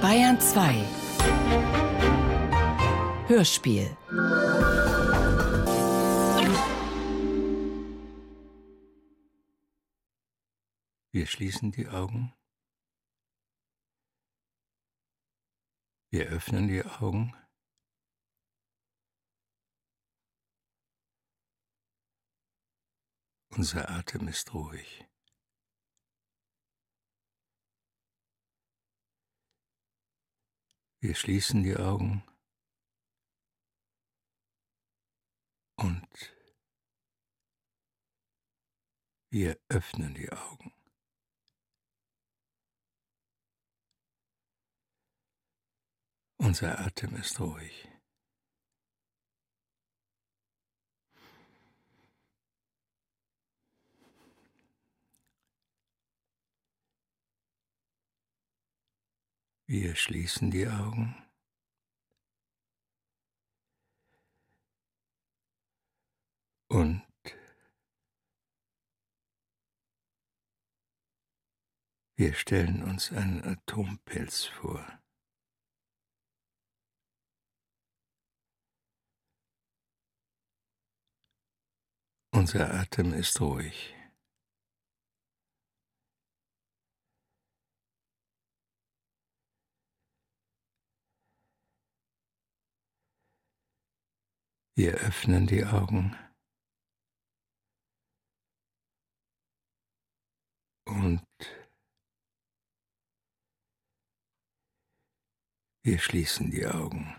Bayern 2 Hörspiel Wir schließen die Augen. Wir öffnen die Augen. Unser Atem ist ruhig. Wir schließen die Augen und wir öffnen die Augen. Unser Atem ist ruhig. Wir schließen die Augen. Und wir stellen uns einen Atompilz vor. Unser Atem ist ruhig. Wir öffnen die Augen und wir schließen die Augen.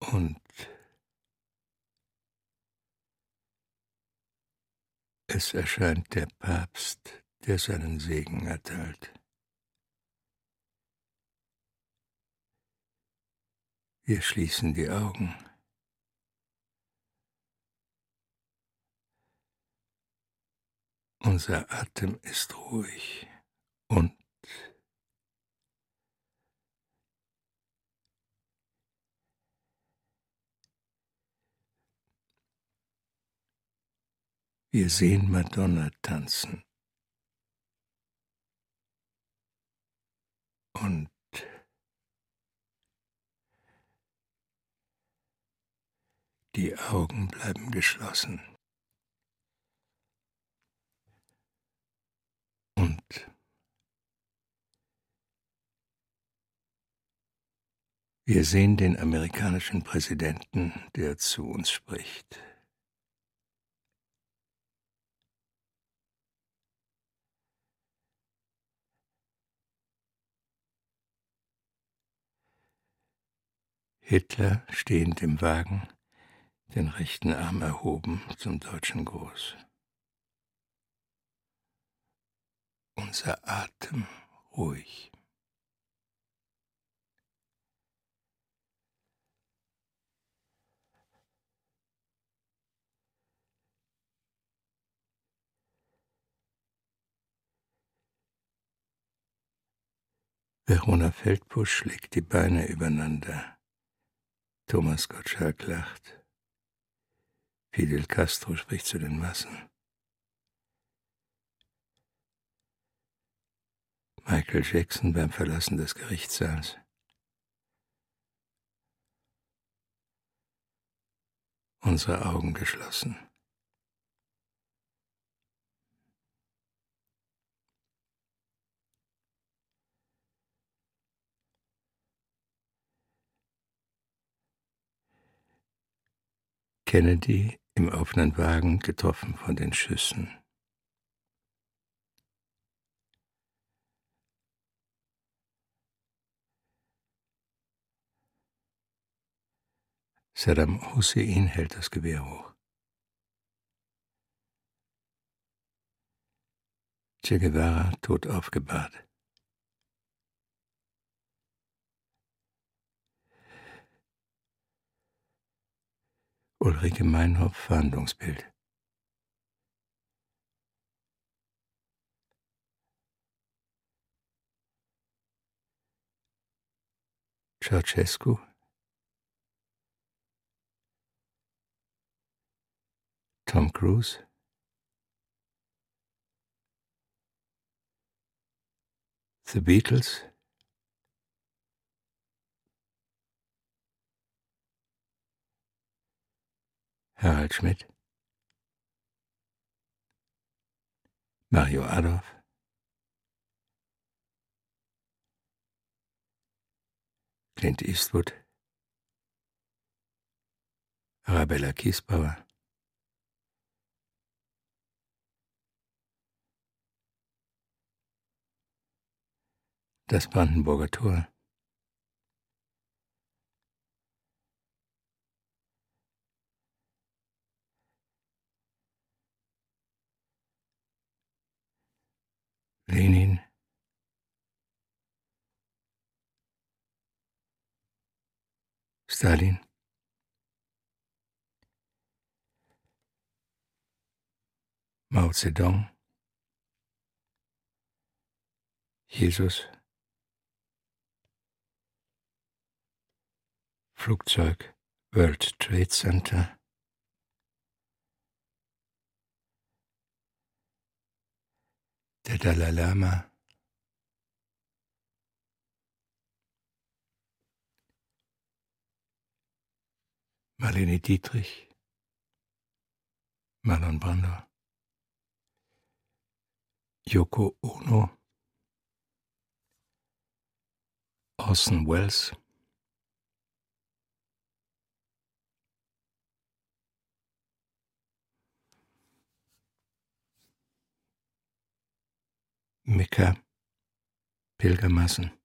Und es erscheint der Papst, der seinen Segen erteilt. Wir schließen die Augen. Unser Atem ist ruhig und Wir sehen Madonna tanzen. Und die Augen bleiben geschlossen. Und wir sehen den amerikanischen Präsidenten, der zu uns spricht. Hitler stehend im Wagen, den rechten Arm erhoben zum deutschen Gruß. Unser Atem ruhig. Verona Feldbusch schlägt die Beine übereinander. Thomas Gottschalk lacht. Fidel Castro spricht zu den Massen. Michael Jackson beim Verlassen des Gerichtssaals. Unsere Augen geschlossen. Kennedy im offenen Wagen getroffen von den Schüssen. Saddam Hussein hält das Gewehr hoch. Che Guevara tot aufgebahrt. Ulrike Meinhoff Verhandlungsbild. Ceausescu. Tom Cruise. The Beatles. Harald Schmidt, Mario Adolf, Clint Eastwood, Arabella Kiesbauer, das Brandenburger Tor. Stalin, Mao Zedong, Jesus, Flugzeug World Trade Center, der Dalai Lama, Marlene Dietrich, Marlon Brando, Yoko Ono, Orson Welles, Mekka, Pilgermassen.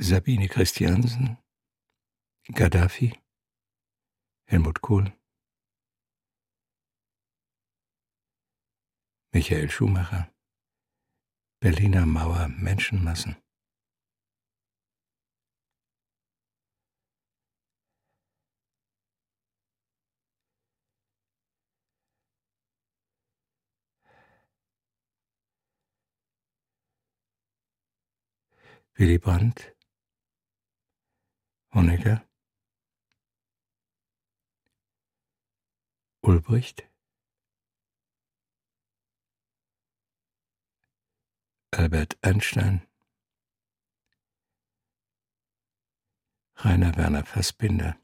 Sabine Christiansen, Gaddafi, Helmut Kohl, Michael Schumacher, Berliner Mauer Menschenmassen. Willy Brandt, Honecker, Ulbricht, Albert Einstein, Rainer Werner Fassbinder,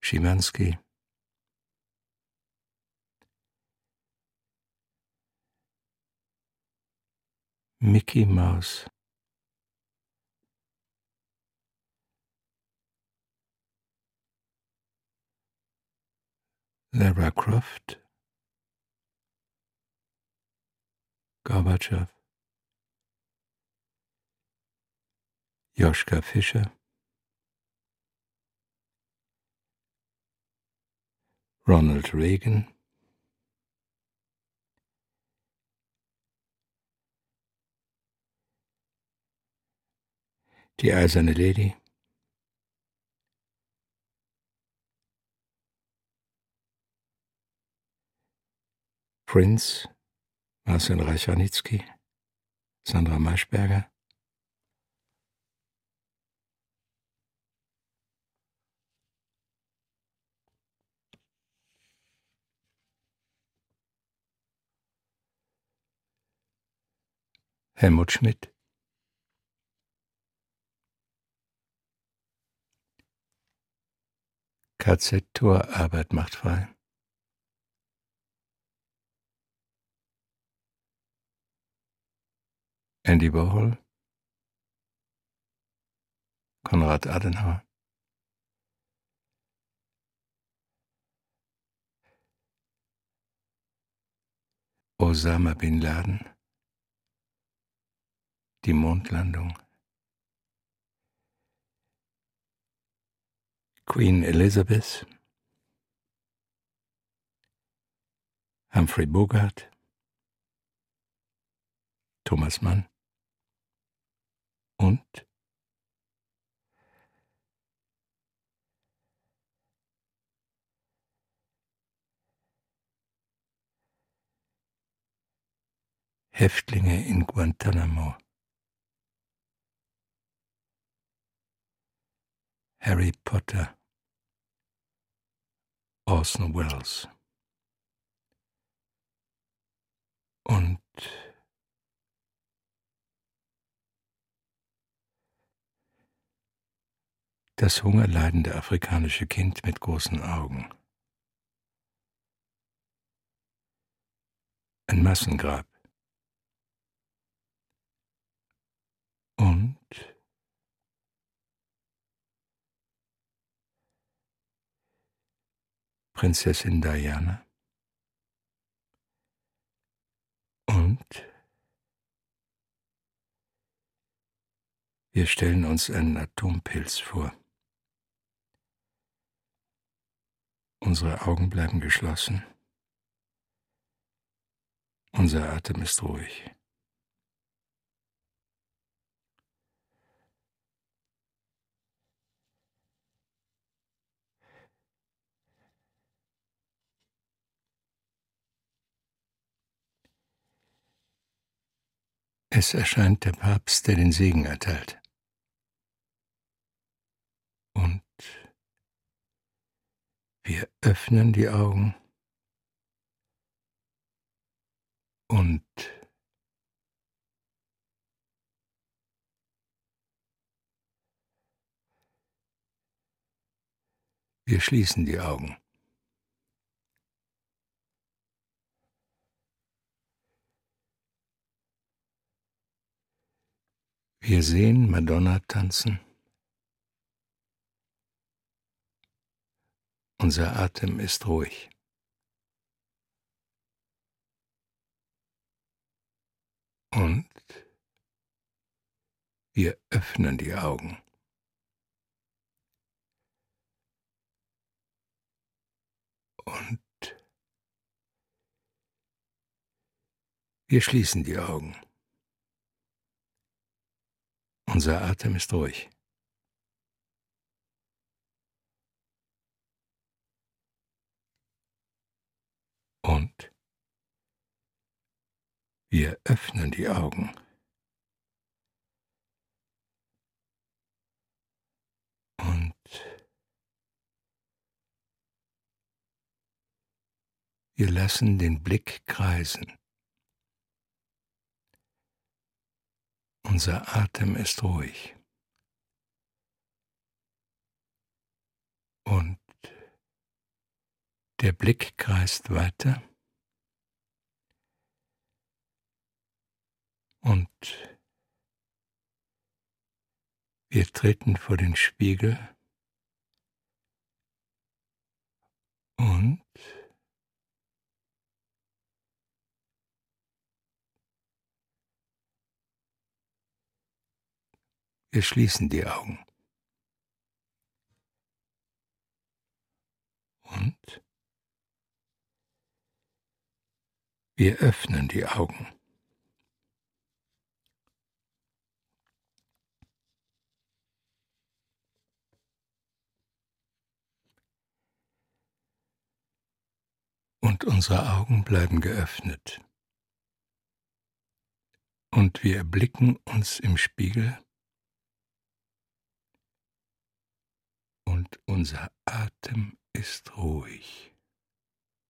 Schimanski, Mickey Mouse. Lara Croft, Gorbatschow, Joschka Fischer, Ronald Reagan, Die eiserne Lady. Prince, Marcel Reichanitzky, Sandra Maischberger. Helmut Schmidt. KZ-Tor Arbeit macht frei. Andy Warhol, Konrad Adenauer, Osama bin Laden, die Mondlandung. Queen Elizabeth, Humphrey Bogart, Thomas Mann und Häftlinge in Guantanamo. Harry Potter. Orson Welles. Und das hungerleidende afrikanische Kind mit großen Augen. Ein Massengrab. Und Prinzessin Diana. Und wir stellen uns einen Atompilz vor. Unsere Augen bleiben geschlossen. Unser Atem ist ruhig. Es erscheint der Papst, der den Segen erteilt. Und wir öffnen die Augen und wir schließen die Augen. Wir sehen Madonna tanzen. Unser Atem ist ruhig. Und wir öffnen die Augen. Und wir schließen die Augen. Unser Atem ist ruhig. Und wir öffnen die Augen. Und wir lassen den Blick kreisen. Unser Atem ist ruhig. Und der Blick kreist weiter. Und wir treten vor den Spiegel und wir schließen die Augen. Und wir öffnen die Augen. und unsere Augen bleiben geöffnet. Und wir erblicken uns im Spiegel und unser Atem ist ruhig.